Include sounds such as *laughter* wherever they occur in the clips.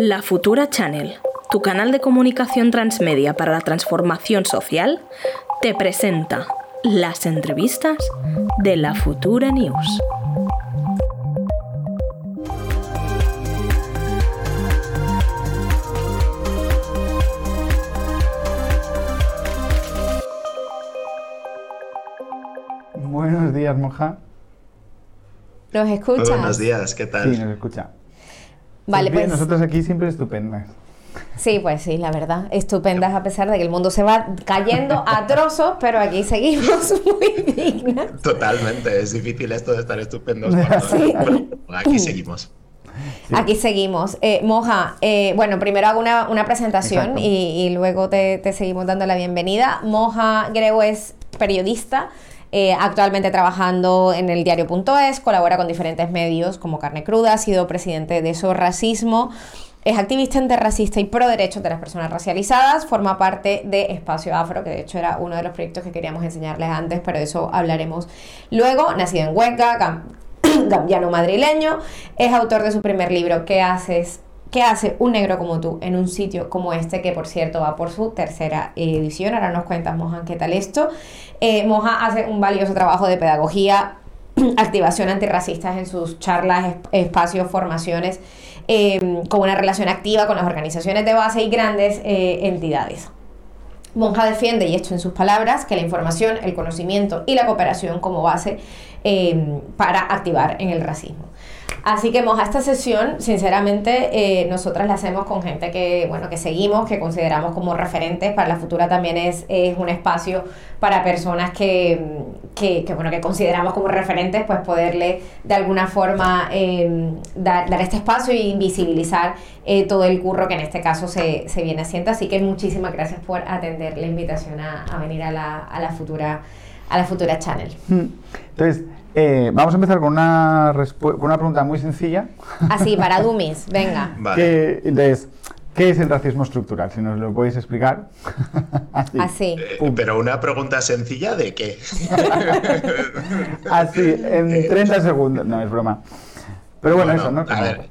La Futura Channel, tu canal de comunicación transmedia para la transformación social, te presenta las entrevistas de la Futura News. Buenos días, Moja. ¿Nos escuchas? Buenos días, ¿qué tal? Sí, nos escucha. Vale, Pues nosotros aquí siempre estupendas. sí, pues sí, la verdad, estupendas a pesar de que el mundo se va cayendo a *laughs* trozos, pero aquí seguimos *laughs* muy dignas. Totalmente, es difícil esto de estar estupendos. *laughs* Sí. Bueno, aquí *clears throat* seguimos. Aquí seguimos. Eh, Moja, eh, bueno, primero hago una, una presentación y, y luego te, te seguimos dando la bienvenida. Moja Greu es periodista, eh, actualmente trabajando en el diario.es, colabora con diferentes medios como Carne Cruda, ha sido presidente de So Racismo. Es activista antirracista y pro derechos de las personas racializadas. Forma parte de Espacio Afro, que de hecho era uno de los proyectos que queríamos enseñarles antes, pero de eso hablaremos luego. Nacido en Huenca, Gam- gambiano *coughs* madrileño, es autor de su primer libro, ¿Qué haces? ¿Qué hace un negro como tú en un sitio como este? Que por cierto va por su tercera edición. Ahora nos cuentas, Moja, qué tal esto. Eh, hace un valioso trabajo de pedagogía, *clears throat* activación antirracistas en sus charlas, es- espacios, formaciones, eh, con una relación activa con las organizaciones de base y grandes eh, entidades. Monja defiende, y esto en sus palabras, que la información, el conocimiento y la cooperación como base eh, para activar en el racismo. Así que Monja, esta sesión, sinceramente, eh, nosotras la hacemos con gente que, bueno, que seguimos, que consideramos como referentes. Para la futura también es, es un espacio para personas que, que, bueno, que consideramos como referentes, pues poderle de alguna forma eh, dar, dar este espacio y visibilizar eh, todo el curro que en este caso se, se viene haciendo. Así que muchísimas gracias por atender la invitación a, a venir a la, a la futura a la futura channel. Mm. Entonces, eh, vamos a empezar con una, con una pregunta muy sencilla. Así, para *laughs* Dumis, venga. Vale. Que, entonces, ¿qué es el racismo estructural? Si nos lo podéis explicar. *laughs* Así. Así. Eh, pero una pregunta sencilla de qué. *laughs* Así, en 30 segundos. No, es broma. Pero bueno, eso, ¿no? A ver,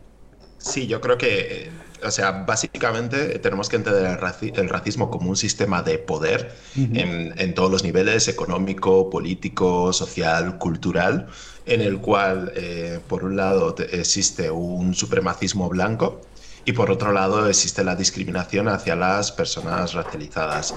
sí, yo creo que, eh, o sea, básicamente tenemos que entender el, raci- el racismo como un sistema de poder en, en todos los niveles, económico, político, social, cultural, en el cual, eh, por un lado, te- existe un supremacismo blanco y por otro lado existe la discriminación hacia las personas racializadas.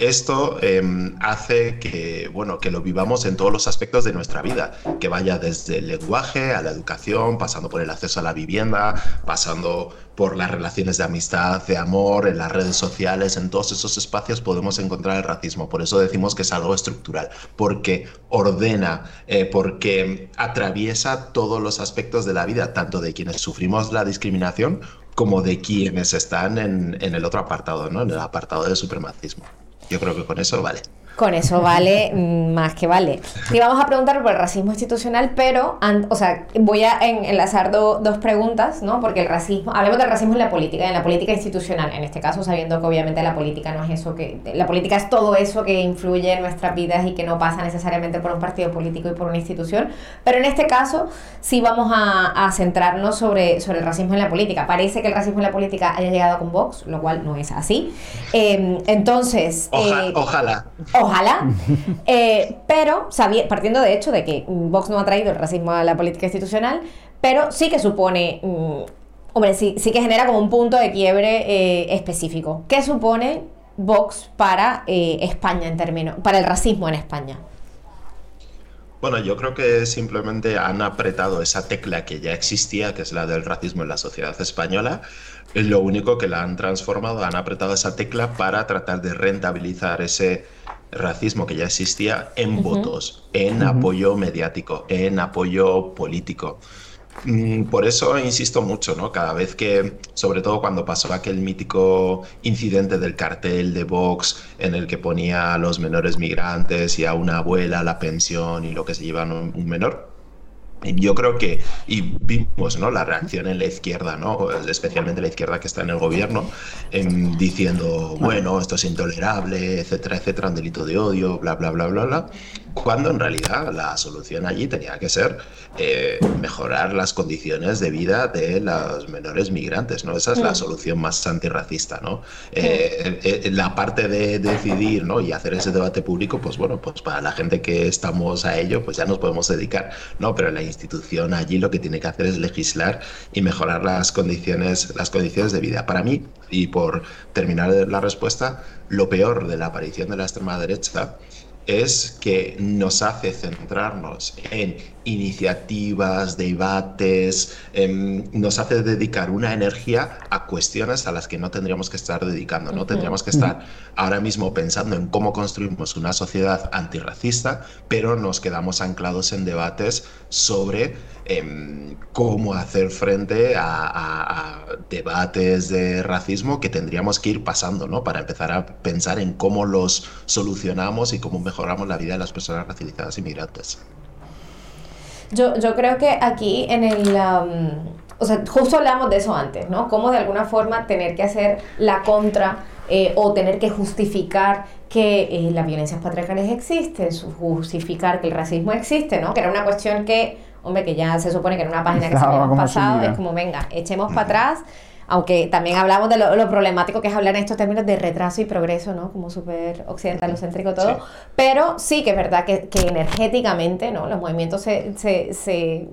Esto eh, hace que, bueno, que lo vivamos en todos los aspectos de nuestra vida, que vaya desde el lenguaje a la educación, pasando por el acceso a la vivienda, pasando por las relaciones de amistad, de amor, en las redes sociales, en todos esos espacios podemos encontrar el racismo. Por eso decimos que es algo estructural, porque ordena, eh, porque atraviesa todos los aspectos de la vida, tanto de quienes sufrimos la discriminación como de quienes están en, en el otro apartado, ¿no? en el apartado del supremacismo. Yo creo que con eso vale. Con eso vale *laughs* más que vale. Te íbamos a preguntar por el racismo institucional, pero, o sea, voy a en- enlazar do- dos preguntas, ¿no? Porque el racismo, hablemos del racismo en la política, en la política institucional, en este caso, sabiendo que obviamente la política no es eso que, la política es todo eso que influye en nuestras vidas y que no pasa necesariamente por un partido político y por una institución, pero en este caso sí vamos a, a centrarnos sobre, sobre el racismo en la política. Parece que el racismo en la política haya llegado con Vox, lo cual no es así. Em, entonces... Oja- eh, ojalá. Ojalá. *laughs* Eh, pero, sabía, partiendo de hecho de que Vox no ha traído el racismo a la política institucional, pero sí que supone, mm, hombre, sí, sí que genera como un punto de quiebre eh, específico. ¿Qué supone Vox para eh, España en términos, para el racismo en España? Bueno, yo creo que simplemente han apretado esa tecla que ya existía, que es la del racismo en la sociedad española. Es lo único que la han transformado, han apretado esa tecla para tratar de rentabilizar ese racismo que ya existía en votos, en apoyo mediático, en apoyo político. Mm, Por eso insisto mucho, ¿no? Cada vez que, sobre todo cuando pasó aquel mítico incidente del cartel de Vox en el que ponía a los menores migrantes y a una abuela la pensión y lo que se lleva un un menor, yo creo que, y vimos ¿no? la reacción en la izquierda, ¿no? especialmente la izquierda que está en el gobierno, em, diciendo, bueno, esto es intolerable, etcétera, etcétera, un delito de odio, bla, bla, bla, bla, bla, cuando en realidad la solución allí tenía que ser eh, mejorar las condiciones de vida de los menores migrantes, ¿no? Esa es la solución más antirracista, ¿no? Eh, eh, la parte de decidir, ¿no? Y hacer ese debate público, pues bueno, pues para la gente que estamos a ello, pues ya nos podemos dedicar, ¿no? Pero la institución allí lo que tiene que hacer es legislar y mejorar las condiciones, las condiciones de vida. Para mí, y por terminar la respuesta, lo peor de la aparición de la extrema derecha es que nos hace centrarnos en iniciativas, debates, em, nos hace dedicar una energía a cuestiones a las que no tendríamos que estar dedicando. No tendríamos que estar ahora mismo pensando en cómo construimos una sociedad antirracista, pero nos quedamos anclados en debates sobre em, cómo hacer frente a, debates de racismo que tendríamos que ir pasando, ¿no? Para empezar a pensar en cómo los solucionamos y cómo mejoramos la vida de las personas racializadas inmigrantes. Yo, yo creo que aquí en el... o sea, justo hablamos de eso antes, ¿no? Cómo de alguna forma tener que hacer la contra eh, o tener que justificar que eh, las violencias patriarcales existen, justificar que el racismo existe, ¿no? Que era una cuestión que, hombre, que ya se supone que era una página que se había pasado, es como, venga, echemos para atrás aunque también hablamos de lo, problemático que es hablar en estos términos de retraso y progreso, ¿no? Como súper occidentalocéntrico todo. Pero sí que es verdad que, energéticamente, ¿no? Los movimientos se, se,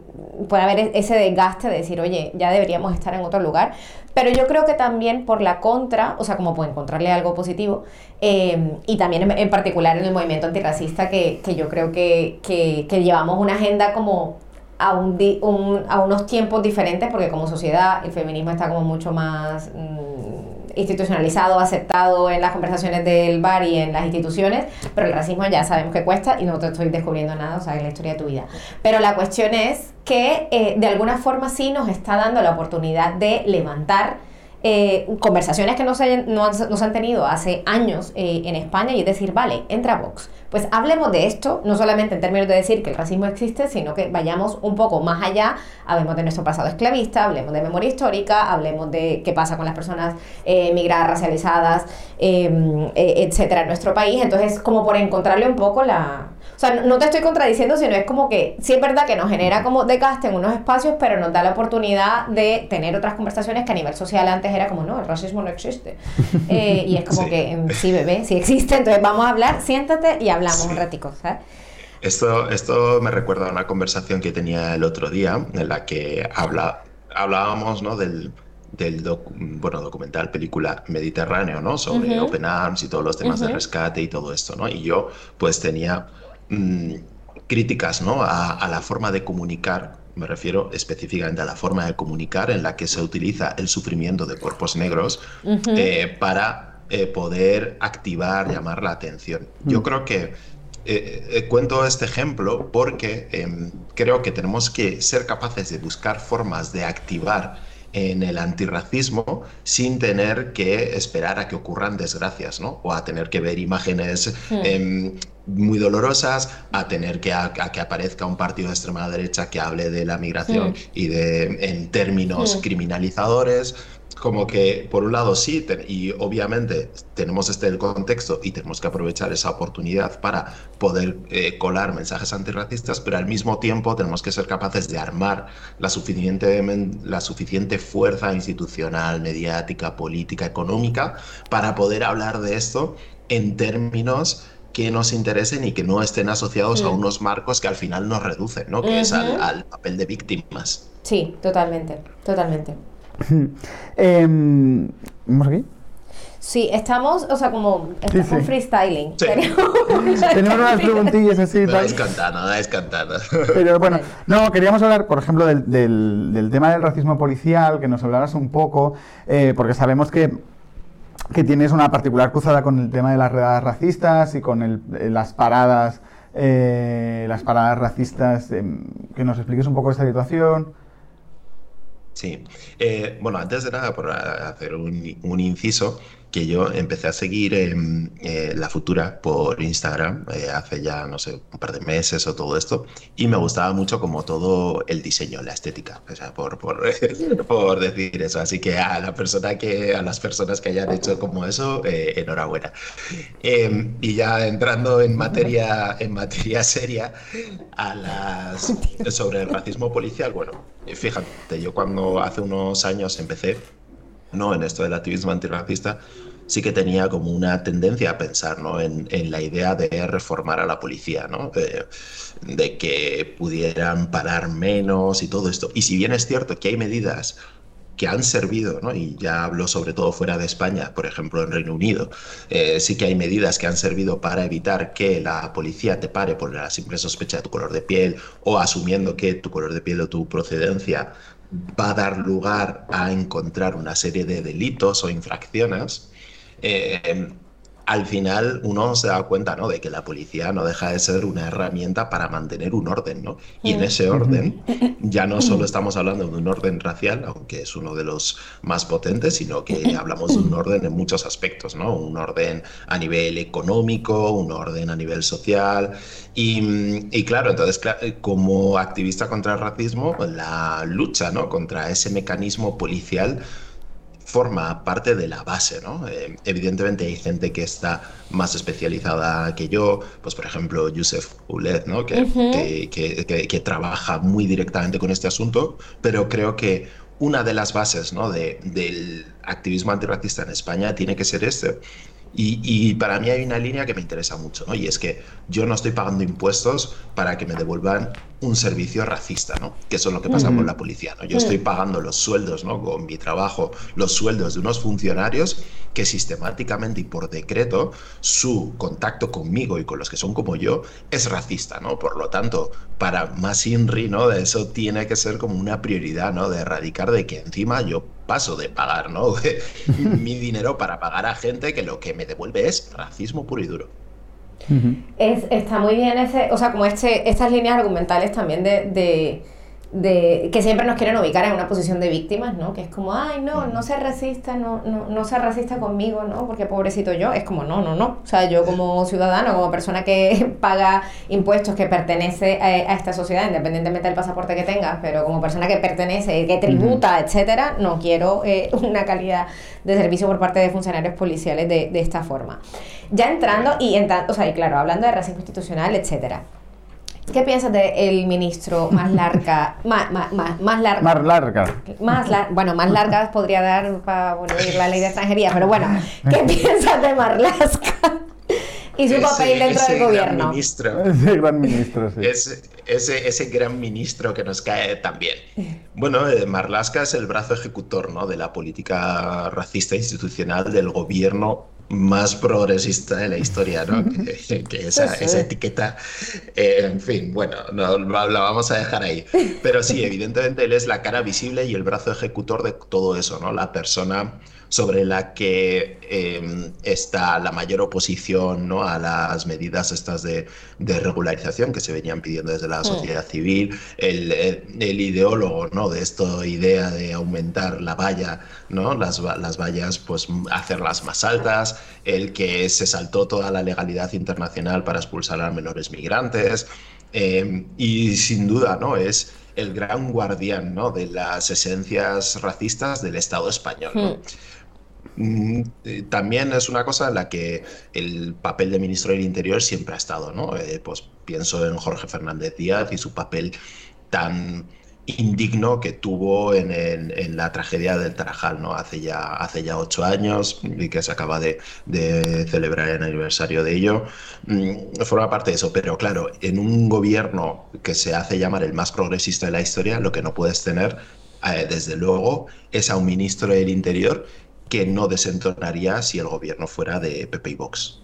puede haber e-, ese desgaste de decir, oye, ya deberíamos estar en otro lugar. Pero yo creo que también por la contra, o sea, como puede encontrarle algo positivo, em, y también en, particular en el movimiento antirracista, que, que yo creo que, que, que llevamos una agenda como a, un, a unos tiempos diferentes, porque como sociedad el feminismo está como mucho más mm, institucionalizado, aceptado en las conversaciones del bar y en las instituciones, pero el racismo ya sabemos que cuesta y no te estoy descubriendo nada, o sea, en la historia de tu vida. Pero la cuestión es que eh, de alguna forma sí nos está dando la oportunidad de levantar eh, conversaciones que no se, no, han tenido hace años eh, en España y es decir, vale, entra Vox. Pues hablemos de esto, no solamente en términos de decir que el racismo existe, sino que vayamos un poco más allá, hablemos de nuestro pasado esclavista, hablemos de memoria histórica, hablemos de qué pasa con las personas eh, migradas, racializadas, em, etcétera, en nuestro país. Entonces, como por encontrarle un poco la, o sea, no te estoy contradiciendo, sino es como que sí es verdad que nos genera como desgaste en unos espacios, pero nos da la oportunidad de tener otras conversaciones que a nivel social antes era como, no, el racismo no existe. *laughs* Eh, y es como que, em, sí, bebé, sí existe, entonces vamos a hablar, siéntate y hablamos un ratico, ¿sabes? Esto, esto me recuerda a una conversación que tenía el otro día en la que habla, hablábamos ¿no? del, del bueno, documental, película Mediterráneo, ¿no? Sobre Open Arms y todos los temas de rescate y todo esto, ¿no? Y yo pues tenía Mm, críticas ¿no? a, la forma de comunicar, me refiero específicamente a la forma de comunicar en la que se utiliza el sufrimiento de cuerpos negros eh, para eh, poder activar, llamar la atención. Yo mm. creo que eh, cuento este ejemplo porque em, creo que tenemos que ser capaces de buscar formas de activar en el antirracismo sin tener que esperar a que ocurran desgracias, ¿no? O a tener que ver imágenes hmm. em, muy dolorosas, a tener que, a, que aparezca un partido de extrema derecha que hable de la migración hmm. y de en términos criminalizadores como que por un lado sí, y obviamente tenemos este el contexto y tenemos que aprovechar esa oportunidad para poder eh, colar mensajes antirracistas, pero al mismo tiempo tenemos que ser capaces de armar la suficiente, la suficiente fuerza institucional, mediática, política, económica para poder hablar de esto en términos que nos interesen y que no estén asociados a unos marcos que al final nos reducen, ¿no? Que es al, al papel de víctimas. Sí, totalmente, totalmente. Eh, ¿Vamos aquí? Sí, estamos, o sea, como estamos freestyling. *laughs* Tenemos unas preguntillas así. No es cantana, no es cantana. Pero bueno, no, queríamos hablar, por ejemplo, del, del, tema del racismo policial, que nos hablaras un poco, eh, porque sabemos que, que tienes una particular cruzada con el tema de las redadas racistas y con el, eh, las paradas, eh, las paradas racistas. Em, que nos expliques un poco esta situación. Sí. bueno, antes de nada, por hacer un, un inciso, que yo empecé a seguir eh, La Futura por Instagram eh, hace ya, no sé, un par de meses o todo esto, y me gustaba mucho como todo el diseño, la estética, o sea, por, por, *laughs* por decir eso. Así que a, la persona que, a las personas que hayan hecho como eso, eh, enhorabuena. Em, y ya entrando en materia, en materia seria, a las, sobre el racismo policial, bueno, fíjate, yo cuando hace unos años empecé, ¿no? En esto del activismo antirracista, sí que tenía como una tendencia a pensar ¿no? en, la idea de reformar a la policía, ¿no? de, que pudieran parar menos y todo esto. Y si bien es cierto que hay medidas que han servido, ¿no? y ya hablo sobre todo fuera de España, por ejemplo en Reino Unido, eh, sí que hay medidas que han servido para evitar que la policía te pare por la simple sospecha de tu color de piel o asumiendo que tu color de piel o tu procedencia va a dar lugar a encontrar una serie de delitos o infracciones, eh, al final uno se da cuenta ¿no? de que la policía no deja de ser una herramienta para mantener un orden. ¿no? Y en ese orden ya no solo estamos hablando de un orden racial, aunque es uno de los más potentes, sino que hablamos de un orden en muchos aspectos, ¿no? un orden a nivel económico, un orden a nivel social. Y, y claro, entonces como activista contra el racismo, la lucha ¿no? contra ese mecanismo policial forma parte de la base, ¿no? Eh, evidentemente hay gente que está más especializada que yo, pues por ejemplo Yusef Uled, ¿no? Que, que, trabaja muy directamente con este asunto, pero creo que una de las bases ¿no? de, del activismo antirracista en España tiene que ser este, y, para mí hay una línea que me interesa mucho, ¿no? Y es que yo no estoy pagando impuestos para que me devuelvan un servicio racista, ¿no? Que eso es lo que pasa con la policía, ¿no? Yo estoy pagando los sueldos, ¿no? Con mi trabajo, los sueldos de unos funcionarios que sistemáticamente y por decreto su contacto conmigo y con los que son como yo es racista, ¿no? Por lo tanto, para más INRI, ¿no? De eso tiene que ser como una prioridad, ¿no? De erradicar de que encima yo paso de pagar, ¿no? *laughs* mi dinero para pagar a gente que lo que me devuelve es racismo puro y duro. es, está muy bien ese, o sea, como este, estas líneas argumentales también de de que siempre nos quieren ubicar en una posición de víctimas, ¿no? Que es como, ay, no, no se resista, no, no, no se racista conmigo, ¿no? Porque pobrecito yo, es como, no, no, no. O sea, yo como ciudadano, como persona que *laughs* paga impuestos, que pertenece a, esta sociedad, independientemente del pasaporte que tenga, pero como persona que pertenece, que tributa, etcétera, no quiero eh, *laughs* una calidad de servicio por parte de funcionarios policiales de, de esta forma. Ya entrando, y entrando, o sea, y claro, hablando de racismo institucional, etcétera ¿Qué piensas del ministro más larga? *laughs* Más, más, más, larga. Más larga. Más bueno, más largas podría dar para abolir la ley de extranjería, pero bueno, ¿qué *laughs* piensas de Marlaska? y su papel dentro del gobierno. Gran ministro. Ese gran ministro, sí. Ese, ese, gran ministro que nos cae también. Bueno, eh, Marlaska es el brazo ejecutor ¿no? de la política racista institucional del gobierno más progresista de la historia, ¿no? que, esa, esa, etiqueta, eh, en fin, bueno, no, la vamos a dejar ahí. Pero sí, evidentemente él es la cara visible y el brazo ejecutor de todo eso, ¿no? La persona sobre la que em, está la mayor oposición ¿no? a las medidas estas de, regularización que se venían pidiendo desde la sociedad civil, el, el, ideólogo ¿no? de esta idea de aumentar la valla, ¿no? las, las vallas, pues hacerlas más altas, el que se saltó toda la legalidad internacional para expulsar a menores migrantes. Em, y sin duda, ¿no? Es el gran guardián ¿no? de las esencias racistas del Estado español. ¿no? Mm, eh, también es una cosa en la que el papel de ministro del Interior siempre ha estado, ¿no? Eh, pues pienso en Jorge Fernández Díaz y su papel tan indigno que tuvo en, la tragedia del Tarajal, ¿no? Hace ya, hace ya ocho años y que se acaba de, celebrar el aniversario de ello. Mm, forma parte de eso, pero claro, en un gobierno que se hace llamar el más progresista de la historia, lo que no puedes tener, eh, desde luego, es a un ministro del Interior que no desentonaría si el gobierno fuera de PP y Vox.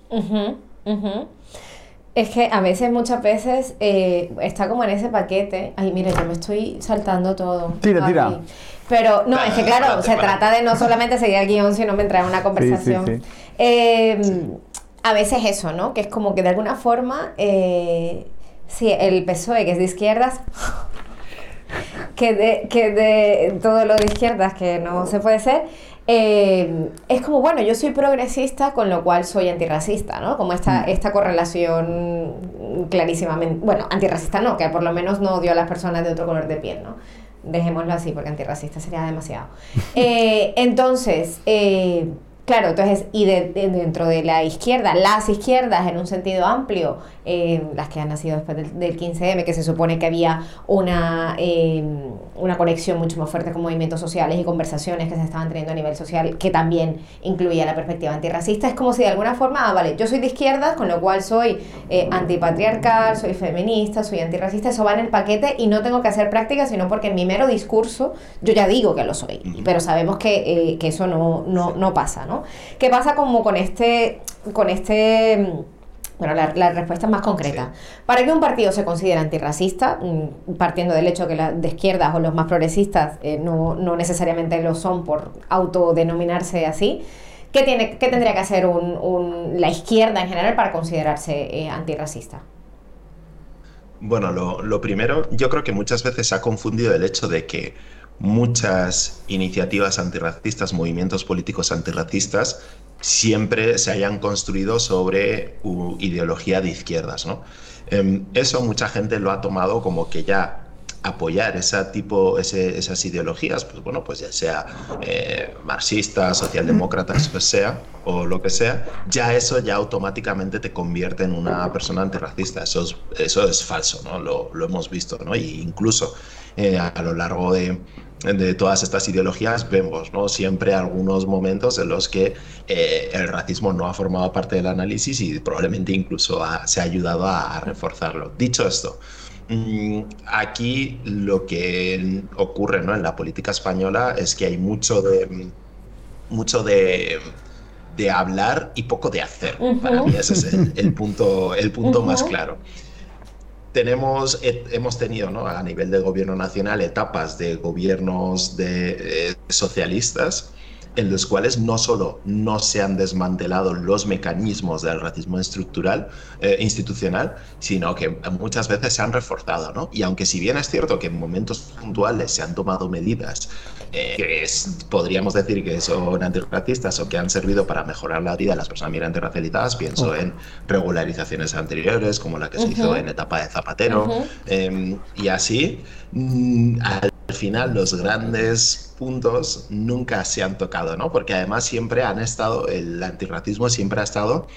Es que a veces, muchas veces, eh, está como en ese paquete. Ay, mira, yo me estoy saltando todo. Tira, tira. Pero no, es que claro, se trata de no solamente seguir el guion, sino entrar en una conversación. Em, a veces eso, ¿no? Que es como que de alguna forma, eh, sí, el PSOE, que es de izquierdas, *laughs* que de, que de todo lo de izquierdas que no se puede ser, eh, es como, bueno, yo soy progresista, con lo cual soy antirracista, ¿no? Como esta, mm. esta correlación clarísimamente, bueno, antirracista no, que por lo menos no odio a las personas de otro color de piel, ¿no? Dejémoslo así, porque antirracista sería demasiado. *laughs* Eh, entonces, eh, Claro, entonces, y dentro de la izquierda, las izquierdas en un sentido amplio, eh, las que han nacido después del, 15M, que se supone que había una, em, una conexión mucho más fuerte con movimientos sociales y conversaciones que se estaban teniendo a nivel social, que también incluía la perspectiva antirracista, es como si de alguna forma, ah, vale, yo soy de izquierdas, con lo cual soy eh, antipatriarcal, soy feminista, soy antirracista, eso va en el paquete y no tengo que hacer práctica, sino porque en mi mero discurso yo ya digo que lo soy, pero sabemos que, eh, que eso no, no, no pasa, ¿no? ¿Qué pasa como con este, con este bueno, la, respuesta es más concreta. Para que un partido se considere antirracista, mm, partiendo del hecho que las de izquierdas o los más progresistas eh, no, necesariamente lo son por autodenominarse así, ¿qué, tiene, qué tendría que hacer la izquierda en general para considerarse eh, antirracista? Bueno, lo, lo primero, yo creo que muchas veces se ha confundido el hecho de que muchas iniciativas antirracistas, movimientos políticos antirracistas, siempre se hayan construido sobre ideología de izquierdas. ¿no? Em, eso mucha gente lo ha tomado como que ya apoyar ese tipo, esas ideologías, pues bueno, pues ya sea eh, marxista, socialdemócrata, pues sea, o lo que sea, ya eso ya automáticamente te convierte en una persona antirracista. Eso es, falso, ¿no? Lo, hemos visto, ¿no? Y incluso eh, a lo largo de, de todas estas ideologías vemos ¿no? siempre algunos momentos en los que eh, el racismo no ha formado parte del análisis y probablemente incluso se ha ayudado a, reforzarlo. Dicho esto, mm, aquí lo que ocurre ¿no? en la política española es que hay mucho de, mucho de, de hablar y poco de hacer. Para mí ese es el, punto, el punto más claro tenemos, hemos tenido ¿no? a nivel de gobierno nacional etapas de gobiernos de, eh, socialistas en los cuales no solo no se han desmantelado los mecanismos del racismo estructural, eh, institucional, sino que muchas veces se han reforzado. ¿no? Y aunque si bien es cierto que en momentos puntuales se han tomado medidas eh, que podríamos decir que son antirracistas o que han servido para mejorar la vida de las personas migrantes racializadas, pienso en regularizaciones anteriores, como la que se hizo en etapa de Zapatero, em, y así, mm, al final los grandes puntos nunca se han tocado, ¿no? Porque además siempre han estado, el antirracismo siempre ha estado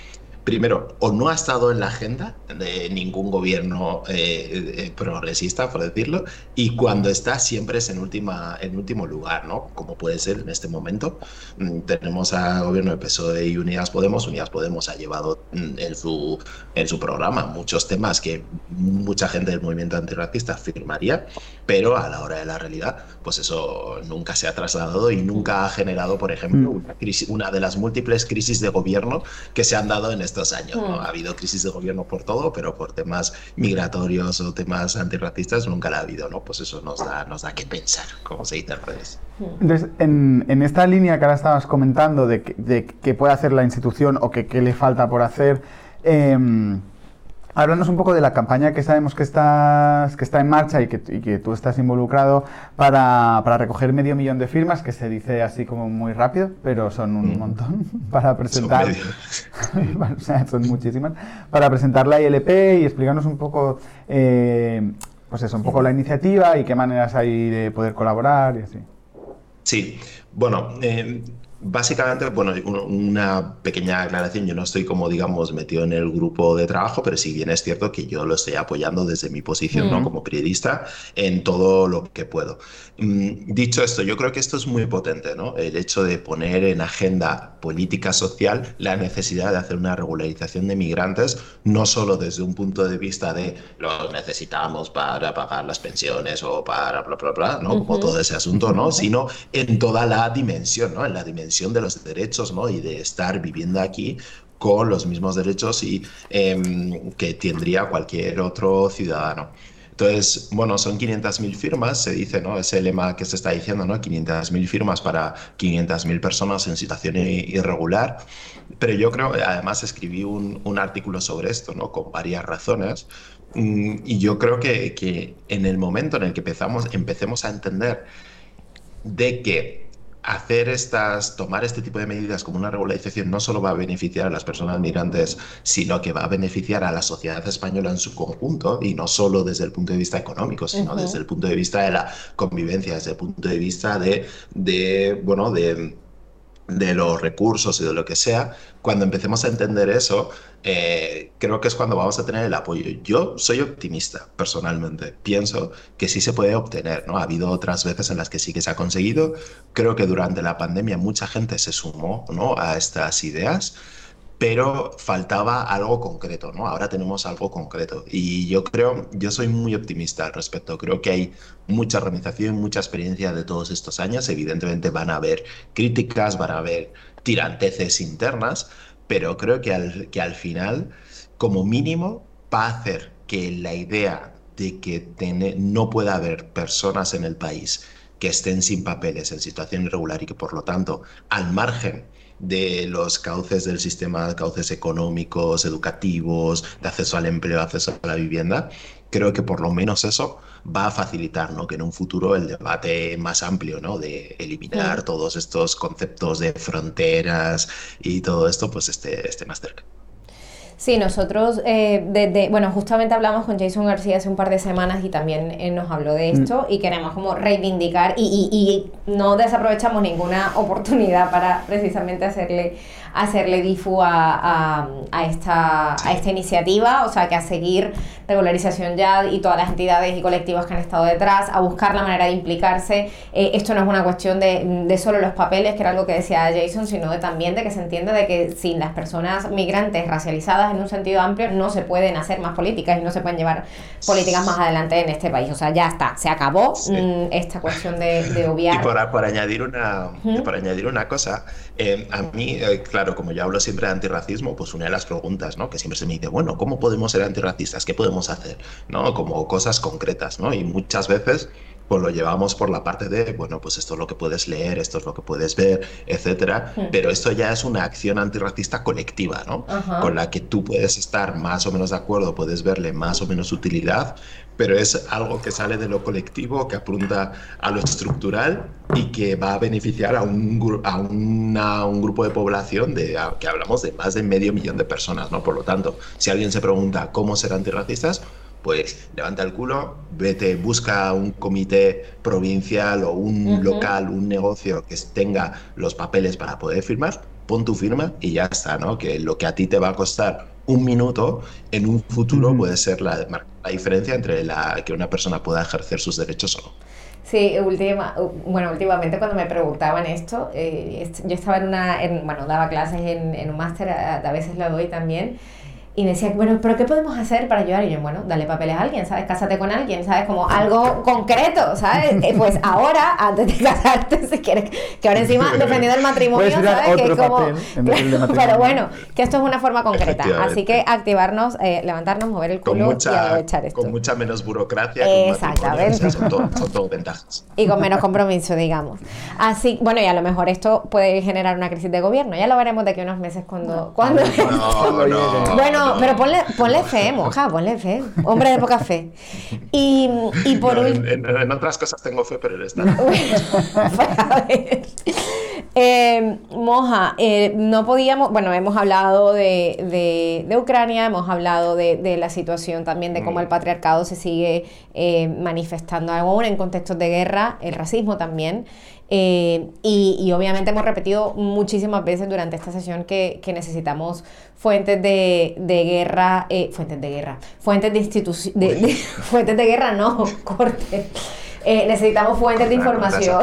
primero, o no ha estado en la agenda de ningún gobierno eh, eh, progresista, por decirlo, y cuando está siempre es en, última, en último lugar, ¿no? Como puede ser en este momento. Mm, tenemos al gobierno de PSOE y Unidas Podemos. Unidas Podemos ha llevado mm, en su, en su programa muchos temas que mucha gente del movimiento antirracista firmaría, pero a la hora de la realidad, pues eso nunca se ha trasladado y nunca ha generado, por ejemplo, mm. una, crisis, una de las múltiples crisis de gobierno que se han dado en este años. ¿no? Hmm. Ha habido crisis de gobierno por todo, pero por temas migratorios o temas antirracistas nunca la ha habido, ¿no? Pues eso nos da, nos da que pensar, como se dice en redes. Hmm. Entonces, en, en, esta línea que ahora estabas comentando de, de qué puede hacer la institución o qué le falta por hacer, eh, Háblanos un poco de la campaña que sabemos que, estás, que está en marcha y que, que tú estás involucrado para, para, recoger medio millón de firmas, que se dice así como muy rápido, pero son un mm. montón *laughs* para presentar. *laughs* o sea, son muchísimas. Para presentar la ILP y explicarnos un poco, eh, pues eso, un poco la iniciativa y qué maneras hay de poder colaborar y así. Sí, bueno, eh, Básicamente, bueno, una pequeña aclaración, yo no estoy como, digamos, metido en el grupo de trabajo, pero si bien es cierto que yo lo estoy apoyando desde mi posición, ¿no? Mm. Como periodista, en todo lo que puedo. Mm, dicho esto, yo creo que esto es muy potente, ¿no? El hecho de poner en agenda política social la necesidad de hacer una regularización de migrantes, no solo desde un punto de vista de los necesitamos para pagar las pensiones o para bla, bla, bla, ¿no? Como todo ese asunto, ¿no? Sino en toda la dimensión, ¿no? En la dimensión de los derechos ¿no? y de estar viviendo aquí con los mismos derechos y, em, que tendría cualquier otro ciudadano. Entonces, bueno, son 500.000 firmas, se dice, ¿no? Ese lema que se está diciendo, ¿no? 500.000 firmas para 500.000 personas en situación irregular. Pero yo creo, además escribí un, un artículo sobre esto, ¿no? Con varias razones. Mm, y yo creo que, que en el momento en el que empezamos, empecemos a entender de que hacer estas, tomar este tipo de medidas como una regularización no solo va a beneficiar a las personas migrantes, sino que va a beneficiar a la sociedad española en su conjunto y no solo desde el punto de vista económico, sino desde el punto de vista de la convivencia, desde el punto de vista de, de bueno, de de los recursos y de lo que sea, cuando empecemos a entender eso, eh, creo que es cuando vamos a tener el apoyo. Yo soy optimista, personalmente. Pienso que sí se puede obtener, ¿no? Ha habido otras veces en las que sí que se ha conseguido. Creo que durante la pandemia mucha gente se sumó, ¿no? A estas ideas pero faltaba algo concreto, ¿no? Ahora tenemos algo concreto. Y yo creo, yo soy muy optimista al respecto, creo que hay mucha organización, mucha experiencia de todos estos años, evidentemente van a haber críticas, van a haber tiranteces internas, pero creo que al, que al final, como mínimo, va a hacer que la idea de que no pueda haber personas en el país que estén sin papeles en situación irregular y que por lo tanto al margen de los cauces del sistema, cauces económicos, educativos, de acceso al empleo, acceso a la vivienda, creo que por lo menos eso va a facilitar ¿no? que en un futuro el debate más amplio ¿no? de eliminar todos estos conceptos de fronteras y todo esto pues esté, esté más cerca. Sí, nosotros, eh, bueno, justamente hablamos con Jason García hace un par de semanas y también eh, nos habló de mm. esto y queremos como reivindicar y, y, no desaprovechamos ninguna oportunidad para precisamente hacerle hacerle difu a, a, esta, a esta iniciativa, o sea, que a seguir regularización ya y todas las entidades y colectivos que han estado detrás, a buscar la manera de implicarse. Eh, esto no es una cuestión de, de, solo los papeles, que era algo que decía Jason, sino de, también de que se entiende de que sin las personas migrantes racializadas en un sentido amplio no se pueden hacer más políticas y no se pueden llevar políticas más adelante en este país. O sea, ya está, se acabó mm, esta cuestión de, de obviar. Y por, por añadir, una, por añadir una cosa, eh, a mí, eh, claro, como yo hablo siempre de antirracismo, pues una de las preguntas, ¿no? Que siempre se me dice, bueno, ¿cómo podemos ser antirracistas? ¿Qué podemos hacer? ¿No? Como cosas concretas, ¿no? Y muchas veces pues lo llevamos por la parte de, bueno, pues esto es lo que puedes leer, esto es lo que puedes ver, etcétera, pero esto ya es una acción antirracista colectiva, ¿no? Con la que tú puedes estar más o menos de acuerdo, puedes verle más o menos utilidad, pero es algo que sale de lo colectivo, que apunta a lo estructural y que va a beneficiar a un, a un grupo de población de, que hablamos de más de medio millón de personas, ¿no? Por lo tanto, si alguien se pregunta cómo ser antirracistas, pues levanta el culo, vete, busca un comité provincial o un local, un negocio que tenga los papeles para poder firmar, pon tu firma y ya está, ¿no? Que lo que a ti te va a costar un minuto en un futuro puede ser la, la, diferencia entre la que una persona pueda ejercer sus derechos o no. Sí, última, bueno, últimamente cuando me preguntaban esto, eh, yo estaba en una, bueno, daba clases en, en un máster, a, a, veces lo doy también, y me decía, bueno, pero ¿qué podemos hacer para ayudar? Y yo, bueno, dale papeles a alguien, ¿sabes? Cásate con alguien, ¿sabes? Como algo concreto, ¿sabes? Eh, pues *laughs* ahora, antes de casarte, si quieres, que ahora encima defendiendo el matrimonio, ¿sabes? Que como, *laughs* pero bueno, que esto es una forma concreta. Así que activarnos, eh, levantarnos, mover el culo y aprovechar esto. Con mucha menos burocracia. Exactamente. son, todo, son todo ventajas. Y con menos compromiso, digamos. Así, bueno, y a lo mejor esto puede generar una crisis de gobierno. Ya lo veremos de aquí unos meses cuando... cuando *laughs* no, no, bueno, pero ponle, ponle fe, *laughs* moja, ponle fe. Hombre de poca fe. Y, y por en, otras cosas tengo fe, pero en esta. *laughs* *laughs* eh, moja, eh, no podíamos. Bueno, hemos hablado de, de, de Ucrania, hemos hablado de, de, la situación también de cómo mm. el patriarcado se sigue eh, manifestando aún en contextos de guerra, el racismo también. Eh, y, obviamente hemos repetido muchísimas veces durante esta sesión que, necesitamos fuentes de, guerra, eh, fuentes de guerra, fuentes de institución, *laughs* fuentes de guerra no, *laughs* corte. Eh, necesitamos fuentes de información,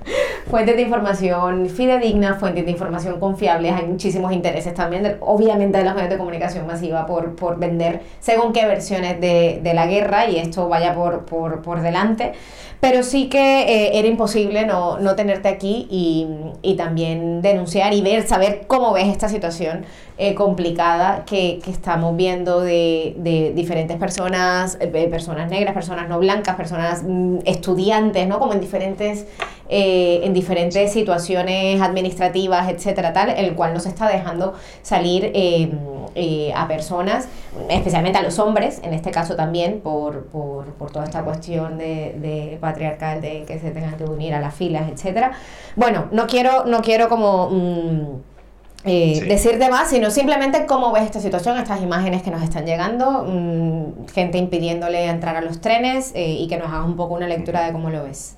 *laughs* fuentes de información fidedignas, fuentes de información confiables. Hay muchísimos intereses también, obviamente, de los medios de comunicación masiva por, por vender según qué versiones de, de, la guerra y esto vaya por, por, por delante. Pero sí que eh, era imposible no, no tenerte aquí y, y, también denunciar y ver, saber cómo ves esta situación eh, complicada que, que, estamos viendo de, de diferentes personas, eh, personas negras, personas no blancas, personas mm, estudiantes, ¿no? Como en diferentes eh, en diferentes situaciones administrativas, etcétera, tal, el cual nos está dejando salir eh, eh, a personas, especialmente a los hombres, en este caso también, por, por, por toda esta cuestión de, de, patriarcal, de que se tengan que unir a las filas, etcétera. Bueno, no quiero, no quiero como... Mm, eh, sí. decirte más, sino simplemente cómo ves esta situación, estas imágenes que nos están llegando, mmm, gente impidiéndole entrar a los trenes eh, y que nos hagas un poco una lectura de cómo lo ves.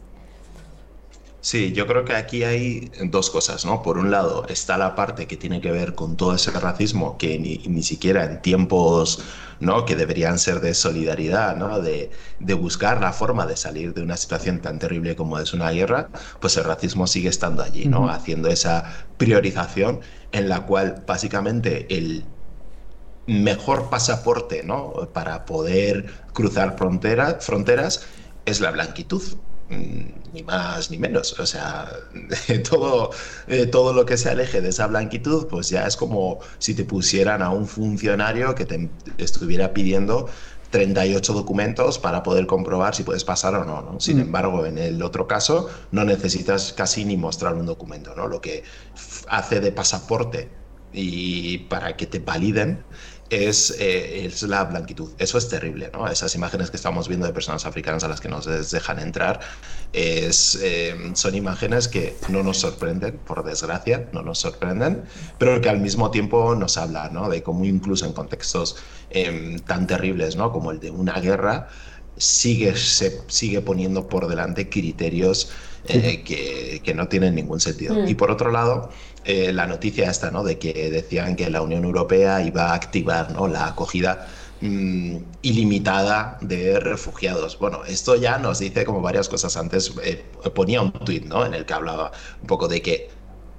Sí, yo creo que aquí hay dos cosas, ¿no? Por un lado está la parte que tiene que ver con todo ese racismo que ni, ni siquiera en tiempos, ¿no? Que deberían ser de solidaridad, ¿no? De, de, buscar la forma de salir de una situación tan terrible como es una guerra, pues el racismo sigue estando allí, ¿no? Uh -huh. Haciendo esa priorización en la cual básicamente el mejor pasaporte, ¿no? Para poder cruzar frontera, fronteras es la blanquitud ni más ni menos. O sea, todo, eh, todo lo que se aleje de esa blanquitud, pues ya es como si te pusieran a un funcionario que te estuviera pidiendo 38 documentos para poder comprobar si puedes pasar o no. ¿no? Sin mm. embargo, en el otro caso, no necesitas casi ni mostrar un documento. ¿no? Lo que hace de pasaporte y para que te validen es, eh, es, la blanquitud. Eso es terrible, ¿no? Esas imágenes que estamos viendo de personas africanas a las que nos dejan entrar es, eh, son imágenes que no nos sorprenden, por desgracia, no nos sorprenden, pero que al mismo tiempo nos hablan ¿no? De cómo incluso en contextos eh, tan terribles ¿no? como el de una guerra, sigue, se sigue poniendo por delante criterios eh, que, que, no tienen ningún sentido. Mm. Y por otro lado, eh, la noticia esta, ¿no? De que decían que la Unión Europea iba a activar ¿no? la acogida mmm, ilimitada de refugiados. Bueno, esto ya nos dice como varias cosas antes. Eh, ponía un tuit, ¿no? En el que hablaba un poco de que,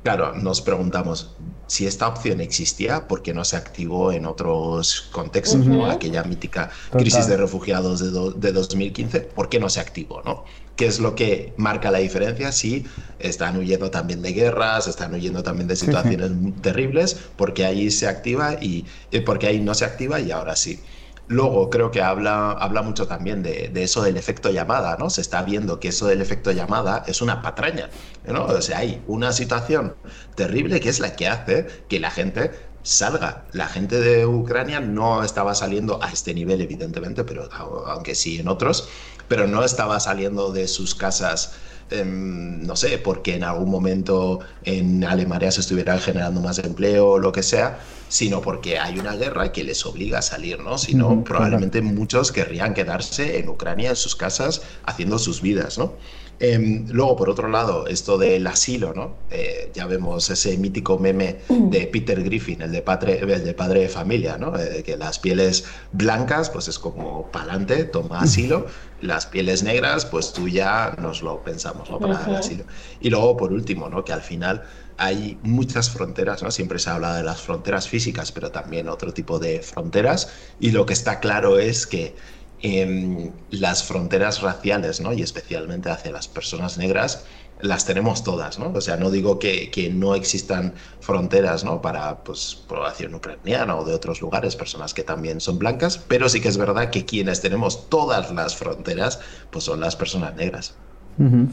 claro, nos preguntamos si esta opción existía, ¿por qué no se activó en otros contextos? Uh -huh. ¿no? Aquella mítica Total. crisis de refugiados de, de 2015, ¿por qué no se activó? ¿no? ¿Qué es lo que marca la diferencia? Si están huyendo también de guerras, están huyendo también de situaciones sí, sí. terribles, porque ahí se activa y eh, porque ahí no se activa y ahora sí. Luego creo que habla, habla mucho también de, de, eso del efecto llamada, ¿no? Se está viendo que eso del efecto llamada es una patraña, ¿no? O sea, hay una situación terrible que es la que hace que la gente salga. La gente de Ucrania no estaba saliendo a este nivel, evidentemente, pero aunque sí en otros, pero no estaba saliendo de sus casas eh, no sé, porque en algún momento en Alemania se estuvieran generando más empleo o lo que sea, sino porque hay una guerra que les obliga a salir, ¿no? Si no, uh -huh, probablemente claro. muchos querrían quedarse en Ucrania, en sus casas, haciendo sus vidas, ¿no? Eh, luego, por otro lado, esto del asilo, ¿no? Eh, ya vemos ese mítico meme de Peter Griffin, el de padre, el de, padre de familia, ¿no? Eh, que las pieles blancas, pues es como pa'lante, toma asilo. Las pieles negras, pues tú ya nos lo pensamos, ¿no? Para uh -huh. el asilo. Y luego, por último, ¿no? Que al final hay muchas fronteras, ¿no? Siempre se habla de las fronteras físicas, pero también otro tipo de fronteras. Y lo que está claro es que eh, las fronteras raciales, ¿no? y especialmente hacia las personas negras, las tenemos todas, ¿no? O sea, no digo que, que no existan fronteras, ¿no? Para, pues, población ucraniana o de otros lugares, personas que también son blancas, pero sí que es verdad que quienes tenemos todas las fronteras, pues son las personas negras. Uh -huh.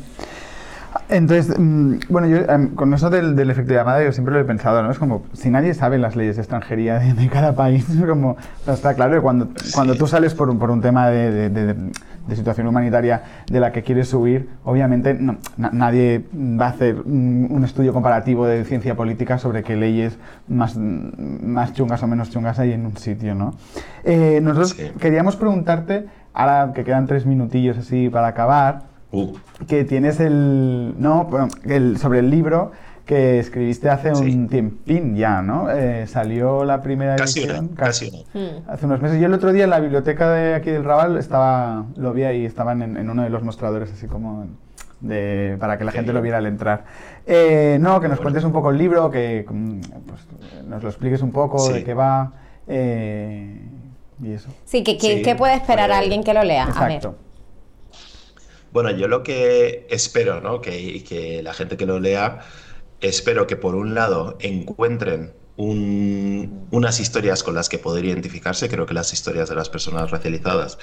Entonces, mm, bueno, yo con eso del, del, efecto de llamada yo siempre lo he pensado, ¿no? Es como, si nadie sabe las leyes de extranjería de, de cada país, como, está claro que cuando, sí. cuando tú sales por, por un tema de, de, de, situación humanitaria de la que quieres subir, obviamente no, na, nadie va a hacer un, un, estudio comparativo de ciencia política sobre qué leyes más, más chungas o menos chungas hay en un sitio, ¿no? Eh, nosotros sí. queríamos preguntarte, ahora que quedan tres minutillos así para acabar, Uh. Que tienes el. No, el, sobre el libro que escribiste hace sí. un tiempín ya, ¿no? Eh, salió la primera casi edición. Una, casi, casi una. Hace unos meses. Yo el otro día en la biblioteca de aquí del Raval estaba, lo vi ahí, estaban en, en uno de los mostradores, así como. De, para que la gente lo viera al entrar. Eh, no, que nos cuentes un poco el libro, que mm, pues, nos lo expliques un poco sí. de qué va. Eh, y eso. Sí, que, que, sí, ¿qué puede esperar pues, alguien que lo lea? Exacto. A ver. Bueno, yo lo que espero, ¿no? Que, que la gente que lo lea, espero que por un lado encuentren unas historias con las que poder identificarse. Creo que las historias de las personas racializadas,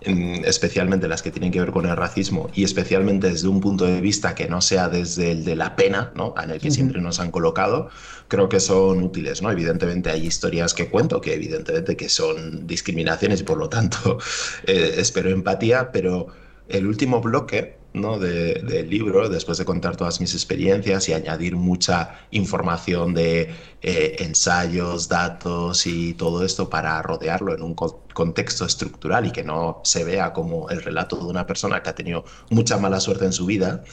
especialmente las que tienen que ver con el racismo y especialmente desde un punto de vista que no sea desde el de la pena, ¿no? en el que siempre nos han colocado, creo que son útiles. ¿no? Evidentemente hay historias que cuento que evidentemente que son discriminaciones y por lo tanto *laughs* eh, espero empatía, pero el último bloque ¿no? del libro, después de contar todas mis experiencias y añadir mucha información de eh, ensayos, datos y todo esto para rodearlo en un contexto estructural y que no se vea como el relato de una persona que ha tenido mucha mala suerte en su vida,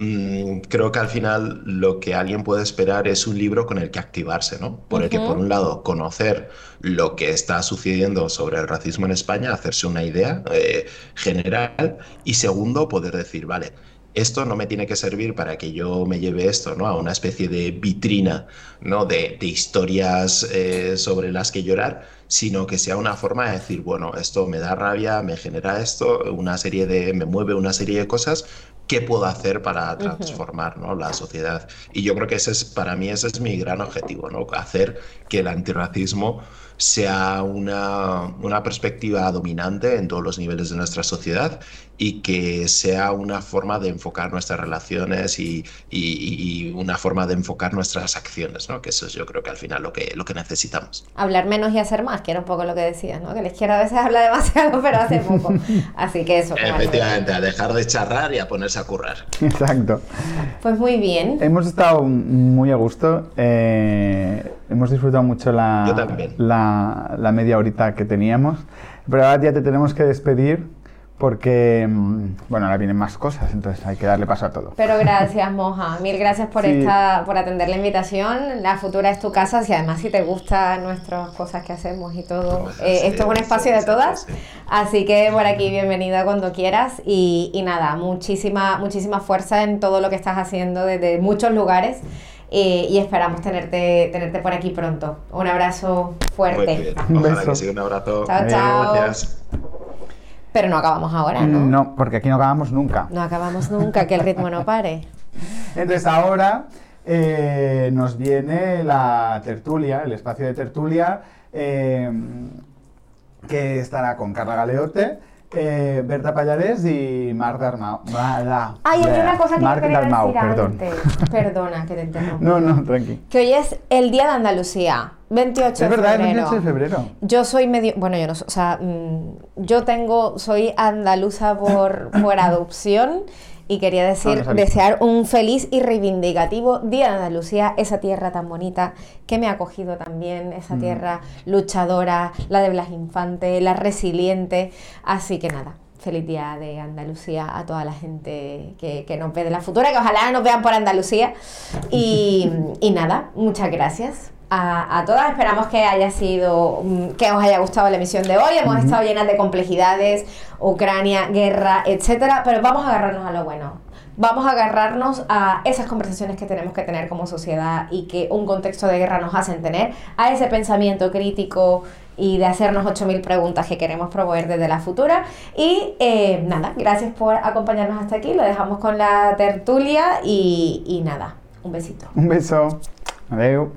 Mm, creo que al final lo que alguien puede esperar es un libro con el que activarse, ¿no? Por el que, por un lado, conocer lo que está sucediendo sobre el racismo en España, hacerse una idea eh, general, y segundo, poder decir, vale, esto no me tiene que servir para que yo me lleve esto ¿no? a una especie de vitrina ¿no? de, historias eh, sobre las que llorar, sino que sea una forma de decir, bueno, esto me da rabia, me genera esto, una serie de, me mueve una serie de cosas, qué puedo hacer para transformar ¿no? la sociedad. Y yo creo que ese es, para mí ese es mi gran objetivo, ¿no? hacer que el antirracismo sea una, una, perspectiva dominante en todos los niveles de nuestra sociedad y que sea una forma de enfocar nuestras relaciones y, y, una forma de enfocar nuestras acciones, ¿no? que eso es yo creo que al final lo que, lo que necesitamos. Hablar menos y hacer más, que era un poco lo que decías, ¿no? que la izquierda a veces habla demasiado *laughs* pero hace poco. Así que eso. Efectivamente, a dejar de charrar y a ponerse a currar. *laughs* Exacto. Pues muy bien. Hemos estado muy a gusto. Eh, hemos disfrutado mucho la, la, la media horita que teníamos. Pero ahora ya te tenemos que despedir porque, mm, bueno, ahora vienen más cosas, entonces hay que darle paso a todo. Pero gracias, Moja. Mil gracias por, esta, por atender la invitación. La futura es tu casa, si además si te gustan nuestras cosas que hacemos y todo. Pues eh, esto es un espacio de todas, así que por aquí bienvenida cuando quieras. Y, y, nada, muchísima, muchísima fuerza en todo lo que estás haciendo desde muchos lugares. Eh, y esperamos tenerte, tenerte por aquí pronto. Un abrazo fuerte. Un beso. un abrazo. Chao, chao. Gracias. Pero no acabamos ahora, ¿no? No, porque aquí no acabamos nunca. No acabamos nunca, que el ritmo no pare. Entonces ahora eh, nos viene la tertulia, el espacio de tertulia, eh, que estará con Carla Galeote. Eh, Berta Payares y Marc Darmau. Ay, hay una cosa que Marc quería decir perdón. Antes. Perdona que te interrumpa. No, no, tranqui. Que hoy es el Día de Andalucía. 28 de febrero. Es verdad, el 28 de febrero. Yo soy medio, bueno, yo no, o sea, mm, yo tengo, soy andaluza por, *coughs* por adopción y quería decir, desear un feliz y reivindicativo Día de Andalucía, esa tierra tan bonita que me ha acogido también, esa mm. tierra luchadora, la de Blas Infante, la resiliente. Así que nada, feliz día de Andalucía a toda la gente que, que nos ve de la futura, que ojalá nos vean por Andalucía. Y, *laughs* y nada, muchas gracias a, todas. Esperamos que haya sido, mm, que os haya gustado la emisión de hoy. Hemos estado llenas de complejidades, Ucrania, guerra, etcétera, pero vamos a agarrarnos a lo bueno. Vamos a agarrarnos a esas conversaciones que tenemos que tener como sociedad y que un contexto de guerra nos hacen tener, a ese pensamiento crítico y de hacernos 8.000 preguntas que queremos promover desde la futura. Y eh, nada, gracias por acompañarnos hasta aquí. Lo dejamos con la tertulia y, y nada, un besito. Un beso. Adiós.